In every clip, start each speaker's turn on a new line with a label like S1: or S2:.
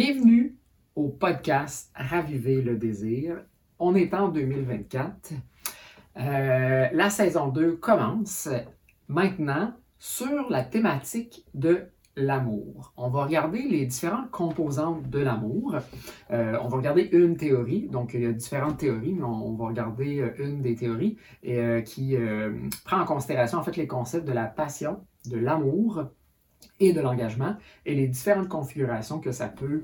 S1: Bienvenue au podcast Raviver le désir. On est en 2024. Euh, la saison 2 commence maintenant sur la thématique de l'amour. On va regarder les différentes composantes de l'amour. Euh, on va regarder une théorie, donc il y a différentes théories, mais on, va regarder euh, une des théories et, qui prend en considération en fait les concepts de la passion, de l'amour et de l'engagement et les différentes configurations que ça peut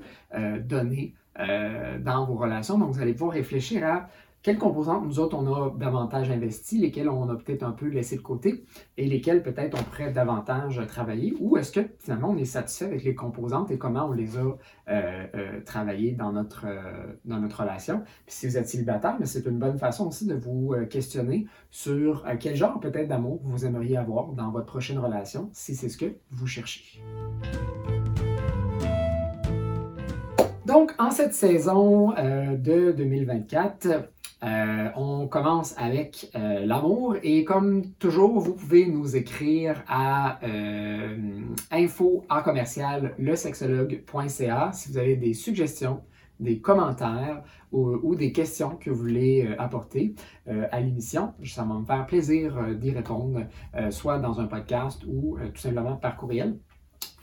S1: donner dans vos relations. Donc vous allez pouvoir réfléchir à quelles composantes nous autres on a davantage investi, lesquelles on a peut-être un peu laissé de côté et lesquelles peut-être on pourrait davantage travailler? Ou est-ce que finalement on est satisfait avec les composantes et comment on les a euh, euh, travaillées dans notre, euh, dans notre relation? Puis si vous êtes célibataire, c'est une bonne façon aussi de vous questionner sur quel genre peut-être d'amour vous aimeriez avoir dans votre prochaine relation si c'est ce que vous cherchez. Donc, en cette saison de 2024, euh, on commence avec euh, l'amour et comme toujours, vous pouvez nous écrire à euh, info à commercial si vous avez des suggestions, des commentaires ou, des questions que vous voulez apporter à l'émission. Ça va me faire plaisir d'y répondre, soit dans un podcast ou tout simplement par courriel.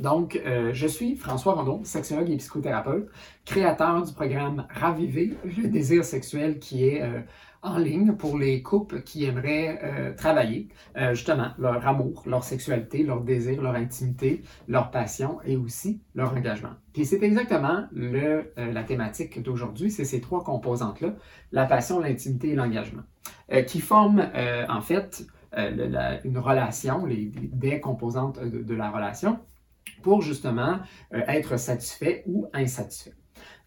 S1: Donc, euh, je suis François Rondon, sexologue et psychothérapeute, créateur du programme Raviver le désir sexuel qui est euh, en ligne pour les couples qui aimeraient euh, travailler justement leur amour, leur sexualité, leur désir, leur intimité, leur passion et aussi leur engagement. Puis c'est exactement la thématique d'aujourd'hui, c'est ces trois composantes-là, la passion, l'intimité et l'engagement, qui forment en fait une relation, les, composantes de la relation pour justement euh, être satisfait ou insatisfait.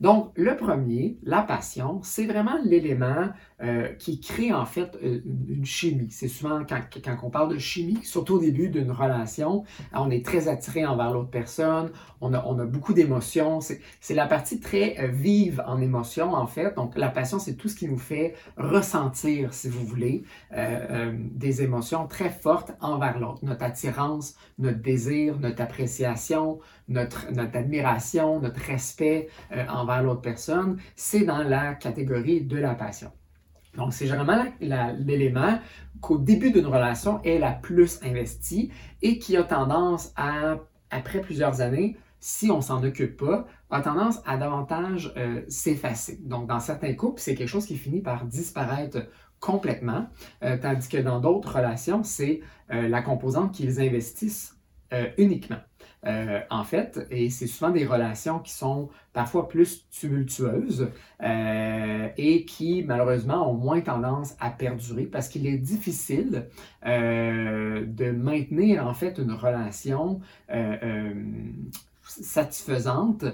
S1: Donc, le premier, la passion, c'est vraiment l'élément euh, qui crée en fait euh, une chimie. C'est souvent quand, quand, on parle de chimie, surtout au début d'une relation, on est très attiré envers l'autre personne, on a, beaucoup d'émotions. C'est la partie très euh, vive en émotion en fait. Donc, la passion, c'est tout ce qui nous fait ressentir, si vous voulez, des émotions très fortes envers l'autre. Notre attirance, notre désir, notre appréciation, notre, admiration, notre respect envers l'autre personne, c'est dans la catégorie de la passion. Donc, c'est généralement l'élément qu'au début d'une relation est la plus investie et qui a tendance à, après plusieurs années, si on s'en occupe pas, a tendance à davantage euh, s'effacer. Donc, dans certains couples, c'est quelque chose qui finit par disparaître complètement, euh, tandis que dans d'autres relations, c'est euh, la composante qu'ils investissent uniquement. Euh, en fait, et c'est souvent des relations qui sont parfois plus tumultueuses euh, et qui malheureusement ont moins tendance à perdurer parce qu'il est difficile euh, de maintenir en fait une relation satisfaisante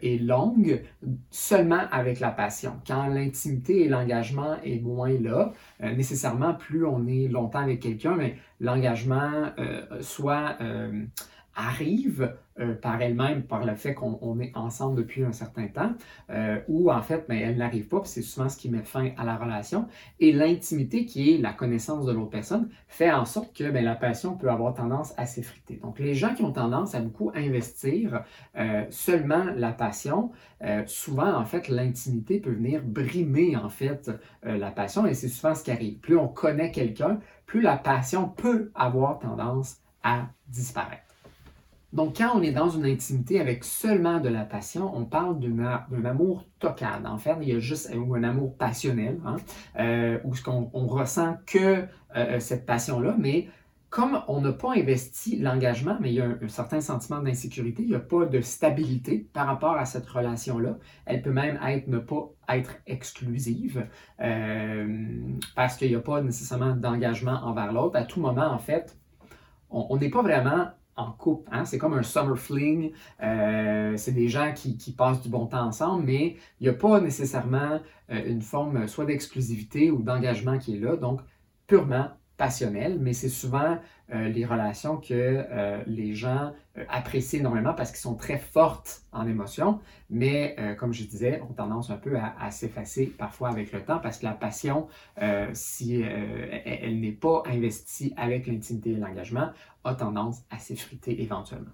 S1: et longue seulement avec la passion. Quand l'intimité et l'engagement est moins là, nécessairement plus on est longtemps avec quelqu'un, mais l'engagement soit arrive euh, par elle-même, par le fait qu'on est ensemble depuis un certain temps, euh, ou en fait, mais ben, elle n'arrive pas, c'est souvent ce qui met fin à la relation. Et l'intimité, qui est la connaissance de l'autre personne, fait en sorte que ben, la passion peut avoir tendance à s'effriter. Donc, les gens qui ont tendance à beaucoup investir euh, seulement la passion, souvent, en fait, l'intimité peut venir brimer, en fait, la passion, et c'est souvent ce qui arrive. Plus on connaît quelqu'un, plus la passion peut avoir tendance à disparaître. Donc, quand on est dans une intimité avec seulement de la passion, on parle d'un amour tocal. En fait, il y a juste un amour passionnel, hein, euh, où on, on ressent que euh, euh, cette passion-là, mais comme on n'a pas investi l'engagement, mais il y a un, certain sentiment d'insécurité, il n'y a pas de stabilité par rapport à cette relation-là. Elle peut même être ne pas être exclusive parce qu'il n'y a pas nécessairement d'engagement envers l'autre. À tout moment, en fait, on n'est pas vraiment en couple. Hein? C'est comme un summer fling. Euh, c'est des gens qui, passent du bon temps ensemble, mais il n'y a pas nécessairement euh, une forme soit d'exclusivité ou d'engagement qui est là. Donc, purement passionnel, mais c'est souvent euh, les relations que euh, les gens euh, apprécient énormément parce qu'elles sont très fortes en émotion, mais comme je disais, ont tendance un peu à, s'effacer parfois avec le temps parce que la passion, si elle, n'est pas investie avec l'intimité et l'engagement, a tendance à s'effriter éventuellement.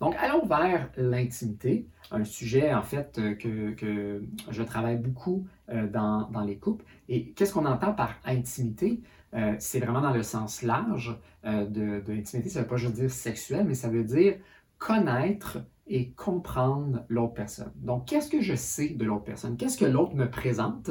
S1: Donc, allons vers l'intimité, un sujet en fait euh, que, je travaille beaucoup euh, dans, les couples. Et qu'est-ce qu'on entend par intimité? Euh, c'est vraiment dans le sens large de, l'intimité. Ça ne veut pas juste dire sexuel, mais ça veut dire connaître et comprendre l'autre personne. Donc, qu'est-ce que je sais de l'autre personne? Qu'est-ce que l'autre me présente?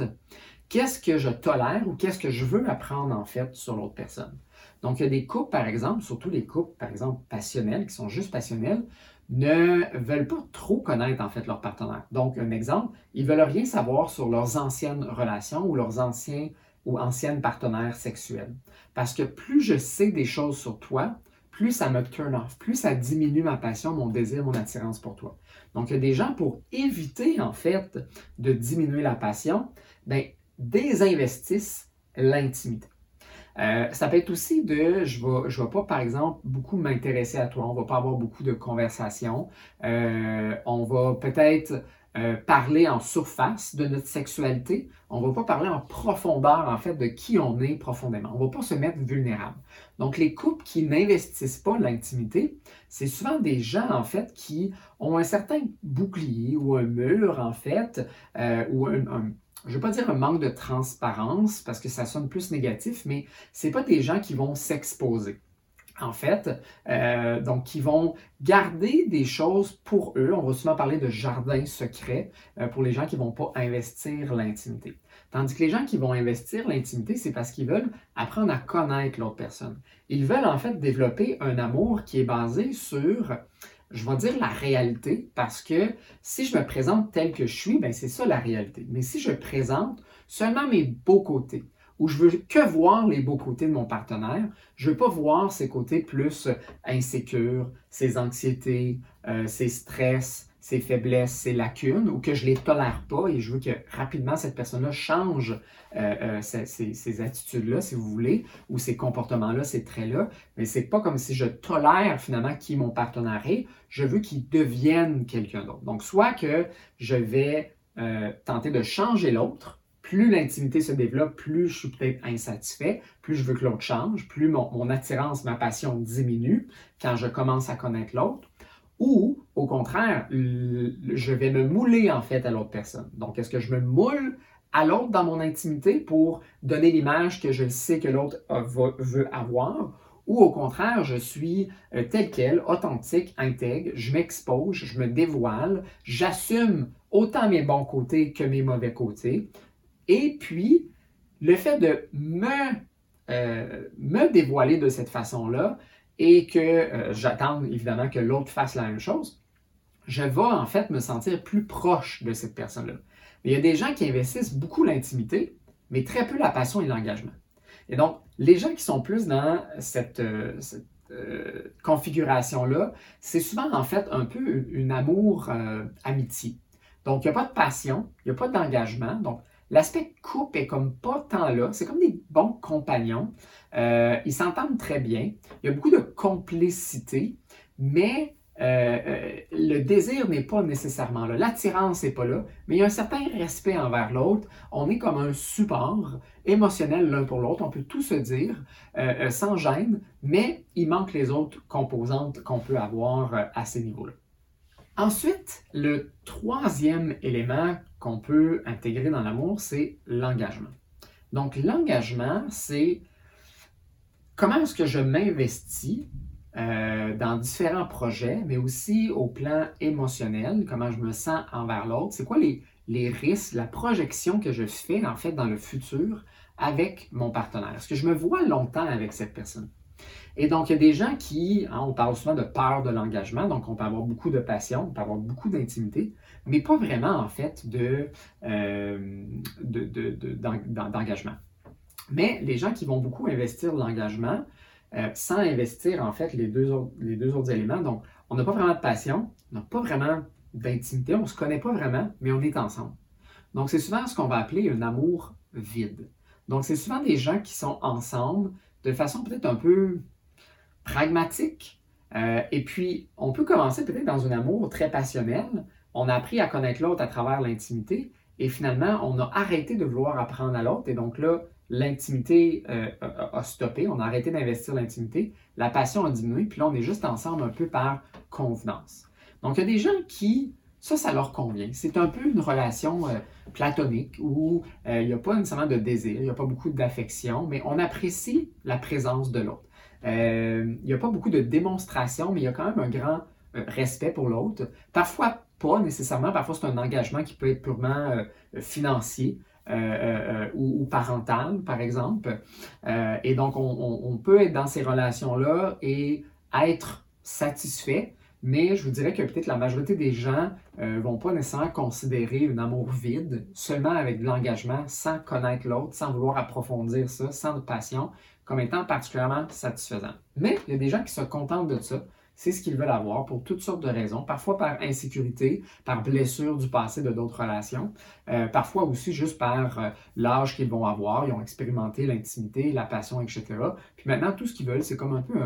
S1: Qu'est-ce que je tolère ou qu'est-ce que je veux apprendre en fait sur l'autre personne? Donc, il y a des couples, par exemple, surtout les couples, par exemple, passionnels, qui sont juste passionnels, ne veulent pas trop connaître en fait leur partenaire. Donc, un exemple, ils veulent rien savoir sur leurs anciennes relations ou leurs anciens ou anciennes partenaires sexuels. Parce que plus je sais des choses sur toi, plus ça me turn off, plus ça diminue ma passion, mon désir, mon attirance pour toi. Donc, il y a des gens pour éviter en fait de diminuer la passion, ben, désinvestissent l'intimité. Euh, ça peut être aussi de, je ne vais, je vais pas, par exemple, beaucoup m'intéresser à toi, on ne va pas avoir beaucoup de conversations, euh, on va peut-être euh, parler en surface de notre sexualité, on ne va pas parler en profondeur, en fait, de qui on est profondément. On ne va pas se mettre vulnérable. Donc, les couples qui n'investissent pas l'intimité, c'est souvent des gens, en fait, qui ont un certain bouclier ou un mur, en fait, ou un je ne vais pas dire un manque de transparence parce que ça sonne plus négatif, mais ce pas des gens qui vont s'exposer. En fait, euh, donc qui vont garder des choses pour eux. On va souvent parler de jardin secret euh, pour les gens qui ne vont pas investir l'intimité. Tandis que les gens qui vont investir l'intimité, c'est parce qu'ils veulent apprendre à connaître l'autre personne. Ils veulent en fait développer un amour qui est basé sur je vais dire la réalité parce que si je me présente tel que je suis, ben c'est ça la réalité. Mais si je présente seulement mes beaux côtés, où je veux que voir les beaux côtés de mon partenaire, je veux pas voir ses côtés plus insécures, ses anxiétés, euh, ses stress, ses faiblesses, ses lacunes, ou que je ne les tolère pas et je veux que rapidement cette personne-là change euh, euh, ces, attitudes-là, si vous voulez, ou ces comportements-là, ces traits-là. Mais c'est pas comme si je tolère finalement qui mon partenaire est, je veux qu'il devienne quelqu'un d'autre. Donc, soit que je vais euh, tenter de changer l'autre, plus l'intimité se développe, plus je suis peut-être insatisfait, plus je veux que l'autre change, plus mon attirance, ma passion diminue quand je commence à connaître l'autre. Ou, au contraire, je vais me mouler en fait à l'autre personne. Donc, est-ce que je me moule à l'autre dans mon intimité pour donner l'image que je sais que l'autre veut avoir? Ou au contraire, je suis euh, tel quel, authentique, intègre, je m'expose, je me dévoile, j'assume autant mes bons côtés que mes mauvais côtés. Et puis, le fait de me, euh, me dévoiler de cette façon-là, et que euh, j'attends évidemment que l'autre fasse la même chose, je vais en fait me sentir plus proche de cette personne-là. Mais il y a des gens qui investissent beaucoup l'intimité, mais très peu la passion et l'engagement. Et donc, les gens qui sont plus dans cette, euh, euh, configuration-là, c'est souvent en fait un peu une amour-amitié. donc, il n'y a pas de passion, il n'y a pas d'engagement. Donc, L'aspect couple est comme pas tant là. C'est comme des bons compagnons. Euh, ils s'entendent très bien. Il y a beaucoup de complicité, mais euh, euh, le désir n'est pas nécessairement là. L'attirance n'est pas là, mais il y a un certain respect envers l'autre. On est comme un support émotionnel l'un pour l'autre. On peut tout se dire sans gêne, mais il manque les autres composantes qu'on peut avoir à ces niveaux-là. Ensuite, le troisième élément qu'on peut intégrer dans l'amour, c'est l'engagement. Donc, l'engagement, c'est comment est-ce que je m'investis euh, dans différents projets, mais aussi au plan émotionnel, comment je me sens envers l'autre. C'est quoi les, les risques, la projection que je fais en fait dans le futur avec mon partenaire? Est-ce que je me vois longtemps avec cette personne? Et donc, il y a des gens qui, hein, on parle souvent de peur de l'engagement, donc on peut avoir beaucoup de passion, on peut avoir beaucoup d'intimité, mais pas vraiment, en fait, euh, d'engagement. mais les gens qui vont beaucoup investir l'engagement, euh, sans investir, en fait, les deux, autres, les deux autres éléments, donc on n'a pas vraiment de passion, on n'a pas vraiment d'intimité, on ne se connaît pas vraiment, mais on est ensemble. Donc, c'est souvent ce qu'on va appeler un amour vide. Donc, c'est souvent des gens qui sont ensemble de façon peut-être un peu pragmatique. Euh, et puis, on peut commencer peut-être dans un amour très passionnel. On a appris à connaître l'autre à travers l'intimité et finalement, on a arrêté de vouloir apprendre à l'autre. Et donc là, l'intimité euh, a, stoppé, on a arrêté d'investir l'intimité, la passion a diminué, puis là, on est juste ensemble un peu par convenance. Donc, il y a des gens qui, ça, ça leur convient. C'est un peu une relation euh, platonique où euh, il n'y a pas nécessairement de désir, il n'y a pas beaucoup d'affection, mais on apprécie la présence de l'autre. il n'y a pas beaucoup de démonstration, mais il y a quand même un grand respect pour l'autre. Parfois pas nécessairement, parfois c'est un engagement qui peut être purement financier. Euh, euh, euh, ou, parental, par exemple. et donc, on, peut être dans ces relations-là et être satisfait, mais je vous dirais que peut-être la majorité des gens ne vont pas nécessairement considérer un amour vide seulement avec de l'engagement, sans connaître l'autre, sans vouloir approfondir ça, sans de passion, comme étant particulièrement satisfaisant. Mais il y a des gens qui se contentent de ça, c'est ce qu'ils veulent avoir pour toutes sortes de raisons, parfois par insécurité, par blessure du passé de d'autres relations, euh, parfois aussi juste par euh, l'âge qu'ils vont avoir, ils ont expérimenté l'intimité, la passion, etc. Puis maintenant, tout ce qu'ils veulent, c'est comme un peu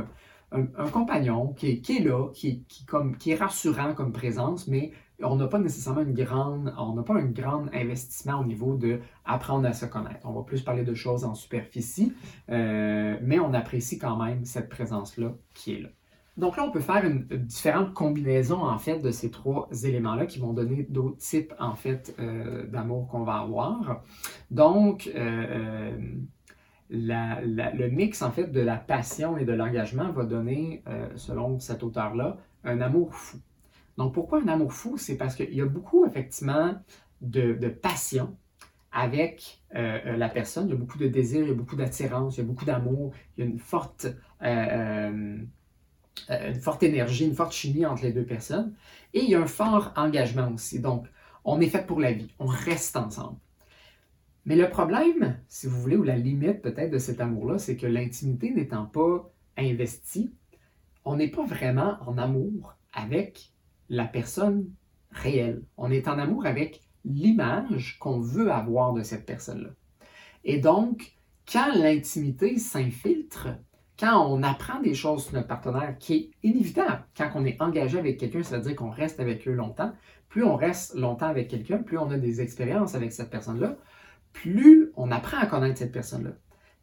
S1: un, compagnon qui est, là, qui, comme, qui est rassurant comme présence, mais on n'a pas nécessairement une grande, on n'a pas un grand investissement au niveau de apprendre à se connaître. On va plus parler de choses en superficie, euh, mais on apprécie quand même cette présence-là qui est là. Donc là, on peut faire une, différente combinaison en fait de ces trois éléments-là qui vont donner d'autres types en fait euh, d'amour qu'on va avoir. Donc, euh, euh, le mix en fait de la passion et de l'engagement va donner, selon cet auteur-là, un amour fou. Donc pourquoi un amour fou? C'est parce qu'il y a beaucoup effectivement de, passion avec la personne. Il y a beaucoup de désir, il y a beaucoup d'attirance, il y a beaucoup d'amour, il y a une forte une forte énergie, une forte chimie entre les deux personnes. Et il y a un fort engagement aussi. Donc, on est fait pour la vie, on reste ensemble. Mais le problème, si vous voulez, ou la limite peut-être de cet amour-là, c'est que l'intimité n'étant pas investie, on n'est pas vraiment en amour avec la personne réelle. On est en amour avec l'image qu'on veut avoir de cette personne-là. Et donc, quand l'intimité s'infiltre, quand on apprend des choses sur notre partenaire qui est inévitable, quand on est engagé avec quelqu'un, ça veut dire qu'on reste avec eux longtemps. Plus on reste longtemps avec quelqu'un, plus on a des expériences avec cette personne-là, plus on apprend à connaître cette personne-là.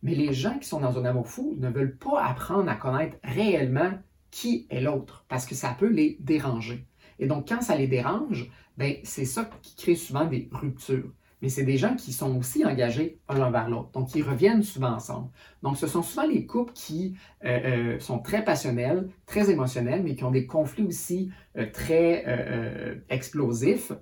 S1: Mais les gens qui sont dans un amour fou ne veulent pas apprendre à connaître réellement qui est l'autre, parce que ça peut les déranger. Et donc, quand ça les dérange, ben, c'est ça qui crée souvent des ruptures mais c'est des gens qui sont aussi engagés un envers l'autre. Donc, ils reviennent souvent ensemble. Donc, ce sont souvent les couples qui euh, euh, sont très passionnels, très émotionnels, mais qui ont des conflits aussi euh, très explosifs,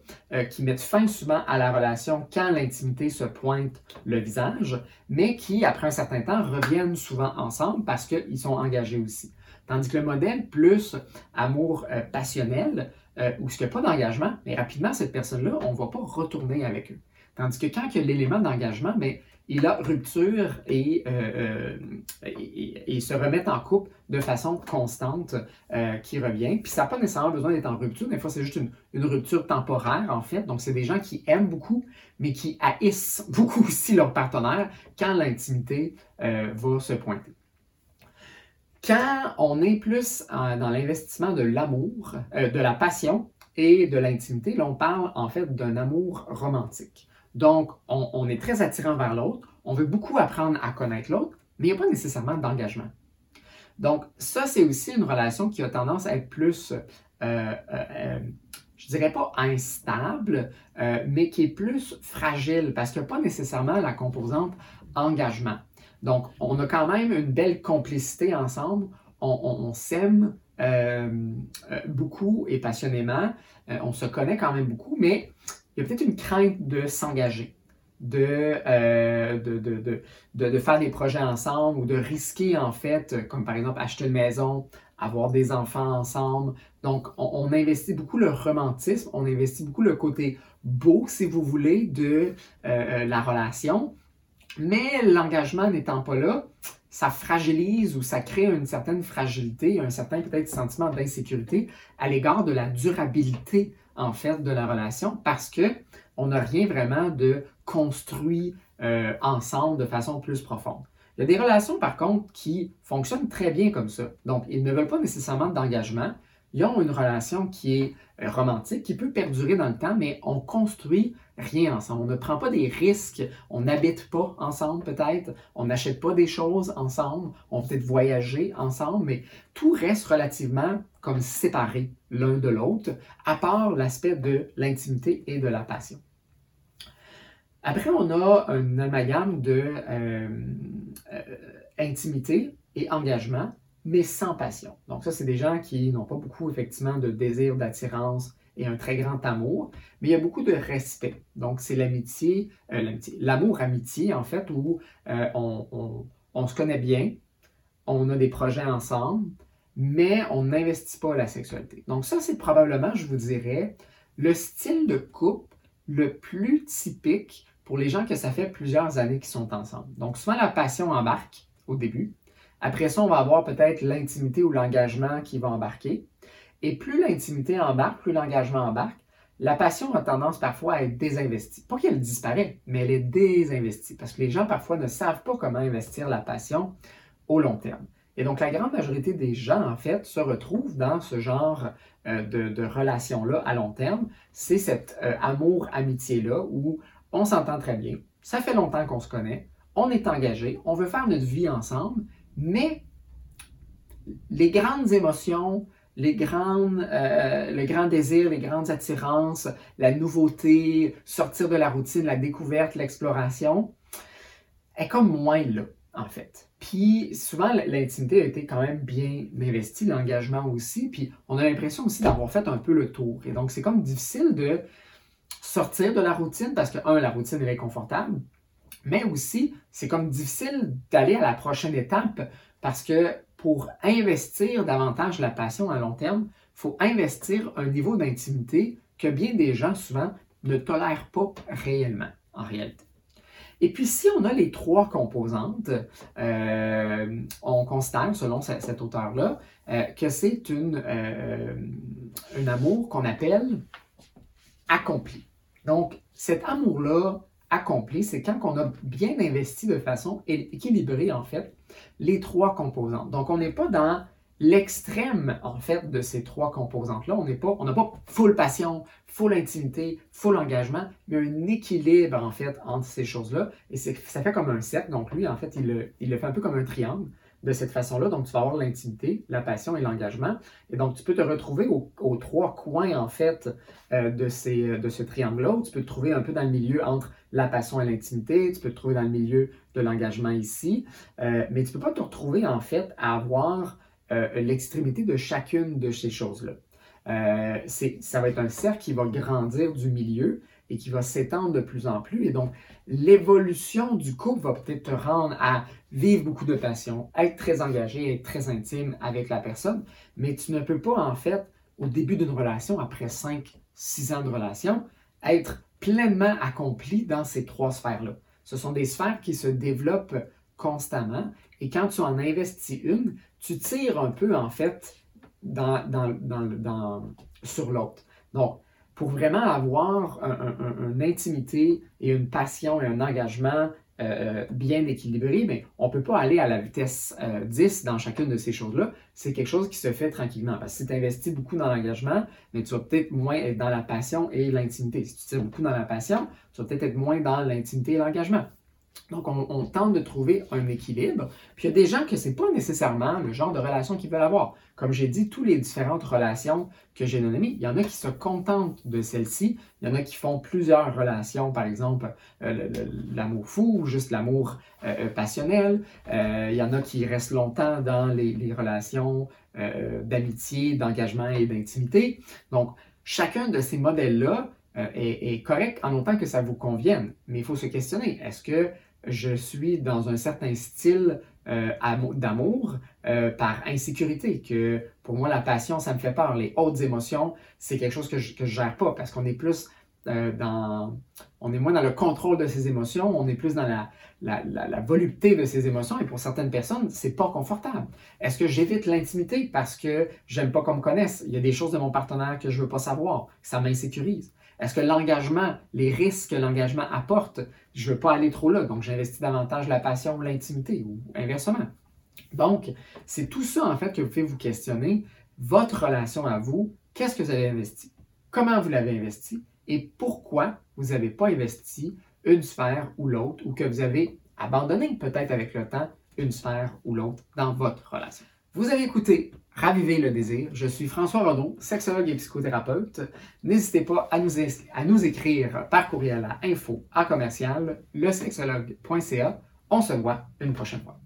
S1: qui mettent fin souvent à la relation quand l'intimité se pointe le visage, mais qui, après un certain temps, reviennent souvent ensemble parce qu'ils sont engagés aussi. Tandis que le modèle plus amour passionnel, où il n'y a pas d'engagement, mais rapidement, cette personne-là, on ne va pas retourner avec eux. Tandis que quand il y a l'élément d'engagement, mais il a rupture et, euh, euh, se remettent en couple de façon constante euh, qui revient. Puis ça n'a pas nécessairement besoin d'être en rupture. Des fois, c'est juste une, une, rupture temporaire, en fait. Donc, c'est des gens qui aiment beaucoup, mais qui haïssent beaucoup aussi leur partenaire quand l'intimité va se pointer. Quand on est plus dans l'investissement de l'amour, de la passion et de l'intimité, là, on parle en fait d'un amour romantique. Donc, on, est très attirant vers l'autre, on veut beaucoup apprendre à connaître l'autre, mais il n'y a pas nécessairement d'engagement. Donc, ça, c'est aussi une relation qui a tendance à être plus, euh, euh, euh je dirais pas instable, mais qui est plus fragile parce qu'il n'y a pas nécessairement la composante engagement. Donc, on a quand même une belle complicité ensemble, on s'aime beaucoup et passionnément, on se connaît quand même beaucoup, mais il y a peut-être une crainte de s'engager, euh, de, de, de, faire des projets ensemble ou de risquer, en fait, comme par exemple acheter une maison, avoir des enfants ensemble. Donc, on, investit beaucoup le romantisme, on investit beaucoup le côté beau, si vous voulez, de euh, euh, la relation. Mais l'engagement n'étant pas là, ça fragilise ou ça crée une certaine fragilité, un certain peut-être sentiment d'insécurité à l'égard de la durabilité en fait de la relation parce que on n'a rien vraiment de construit euh, ensemble de façon plus profonde. Il y a des relations par contre qui fonctionnent très bien comme ça. Donc, ils ne veulent pas nécessairement d'engagement, ils ont une relation qui est euh, romantique, qui peut perdurer dans le temps, mais on construit rien ensemble. On ne prend pas des risques, on n'habite pas ensemble peut-être, on n'achète pas des choses ensemble, on peut-être voyager ensemble, mais tout reste relativement comme séparé l'un de l'autre, à part l'aspect de l'intimité et de la passion. Après, on a un amalgame de euh, euh, intimité et engagement mais sans passion. Donc ça, c'est des gens qui n'ont pas beaucoup, effectivement, de désir, d'attirance et un très grand amour, mais il y a beaucoup de respect. Donc c'est l'amitié, euh, l'amour-amitié, en fait, où euh, on, se connaît bien, on a des projets ensemble, mais on n'investit pas la sexualité. Donc ça, c'est probablement, je vous dirais, le style de couple le plus typique pour les gens que ça fait plusieurs années qu'ils sont ensemble. Donc souvent, la passion embarque au début, après ça, on va avoir peut-être l'intimité ou l'engagement qui va embarquer. Et plus l'intimité embarque, plus l'engagement embarque, la passion a tendance parfois à être désinvestie. Pas qu'elle disparaît, mais elle est désinvestie parce que les gens parfois ne savent pas comment investir la passion au long terme. Et donc la grande majorité des gens, en fait, se retrouvent dans ce genre euh, de, relation-là à long terme. C'est cet euh, amour-amitié-là où on s'entend très bien, ça fait longtemps qu'on se connaît, on est engagé, on veut faire notre vie ensemble, mais les grandes émotions, les grandes, euh, le grand désir, les grandes attirances, la nouveauté, sortir de la routine, la découverte, l'exploration, est comme moins là, en fait. Puis souvent, l'intimité a été quand même bien investie, l'engagement aussi, puis on a l'impression aussi d'avoir fait un peu le tour. Et donc, c'est comme difficile de sortir de la routine parce que, un, la routine est confortable, mais aussi, c'est comme difficile d'aller à la prochaine étape parce que pour investir davantage la passion à long terme, il faut investir un niveau d'intimité que bien des gens souvent ne tolèrent pas réellement, en réalité. Et puis, si on a les trois composantes, euh, on constate, selon cet auteur-là, euh, que c'est euh, un amour qu'on appelle accompli. Donc, cet amour-là accompli, c'est quand on a bien investi de façon équilibrée, en fait, les trois composantes. Donc, on n'est pas dans l'extrême, en fait, de ces trois composantes-là. On n'est pas, on n'a pas full passion, full intimité, full engagement, mais un équilibre, en fait, entre ces choses-là. Et ça fait comme un cercle. Donc, lui, en fait, il il le fait un peu comme un triangle de cette façon-là. Donc, tu vas avoir l'intimité, la passion et l'engagement. Et donc, tu peux te retrouver aux, trois coins, en fait, euh, de, ces, de ce triangle-là. Tu peux te trouver un peu dans le milieu entre la passion et l'intimité. Tu peux te trouver dans le milieu de l'engagement ici. Euh, mais tu ne peux pas te retrouver, en fait, à avoir euh, l'extrémité de chacune de ces choses-là. ça va être un cercle qui va grandir du milieu et qui va s'étendre de plus en plus. Et donc, l'évolution du couple va peut-être te rendre à vivre beaucoup de passion, être très engagé, être très intime avec la personne, mais tu ne peux pas, en fait, au début d'une relation, après 5, 6 ans de relation, être pleinement accompli dans ces trois sphères-là. Ce sont des sphères qui se développent constamment et quand tu en investis une, tu tires un peu, en fait, dans, dans, sur l'autre. Donc, pour vraiment avoir une intimité et une passion et un engagement euh, bien équilibré, mais on ne peut pas aller à la vitesse 10 euh, dans chacune de ces choses-là. C'est quelque chose qui se fait tranquillement. Parce que si tu investis beaucoup dans l'engagement, mais tu vas peut-être moins être dans la passion et l'intimité. Si tu tires beaucoup dans la passion, tu vas peut-être être moins dans l'intimité et l'engagement. Donc, on, tente de trouver un équilibre. Puis, il y a des gens que ce n'est pas nécessairement le genre de relation qu'ils veulent avoir. Comme j'ai dit, toutes les différentes relations que j'ai nommées, il y en a qui se contentent de celle-ci. Il y en a qui font plusieurs relations, par exemple, euh, l'amour fou ou juste l'amour euh, euh, passionnel. il y en a qui restent longtemps dans les, relations d'amitié, d'engagement et d'intimité. Donc, chacun de ces modèles-là est, est correct en autant que ça vous convienne. Mais il faut se questionner. Est-ce que je suis dans un certain style euh, d'amour euh, par insécurité, que pour moi, la passion, ça me fait peur. Les hautes émotions, c'est quelque chose que je ne gère pas parce qu'on est plus euh, dans... On est moins dans le contrôle de ses émotions, on est plus dans la, la, volupté de ses émotions et pour certaines personnes, c'est pas confortable. Est-ce que j'évite l'intimité parce que j'aime pas qu'on me connaisse? Il y a des choses de mon partenaire que je veux pas savoir, ça m'insécurise. Est-ce que l'engagement, les risques que l'engagement apporte, je ne veux pas aller trop là, donc j'investis davantage la passion ou l'intimité, ou inversement. Donc, c'est tout ça, en fait, que vous pouvez vous questionner votre relation à vous, qu'est-ce que vous avez investi, comment vous l'avez investi? Et pourquoi vous n'avez pas investi une sphère ou l'autre ou que vous avez abandonné peut-être avec le temps une sphère ou l'autre dans votre relation? Vous avez écouté Raviver le désir. Je suis François Renaud, sexologue et psychothérapeute. N'hésitez pas à nous, écrire par courriel à info à commercial On se voit une prochaine fois.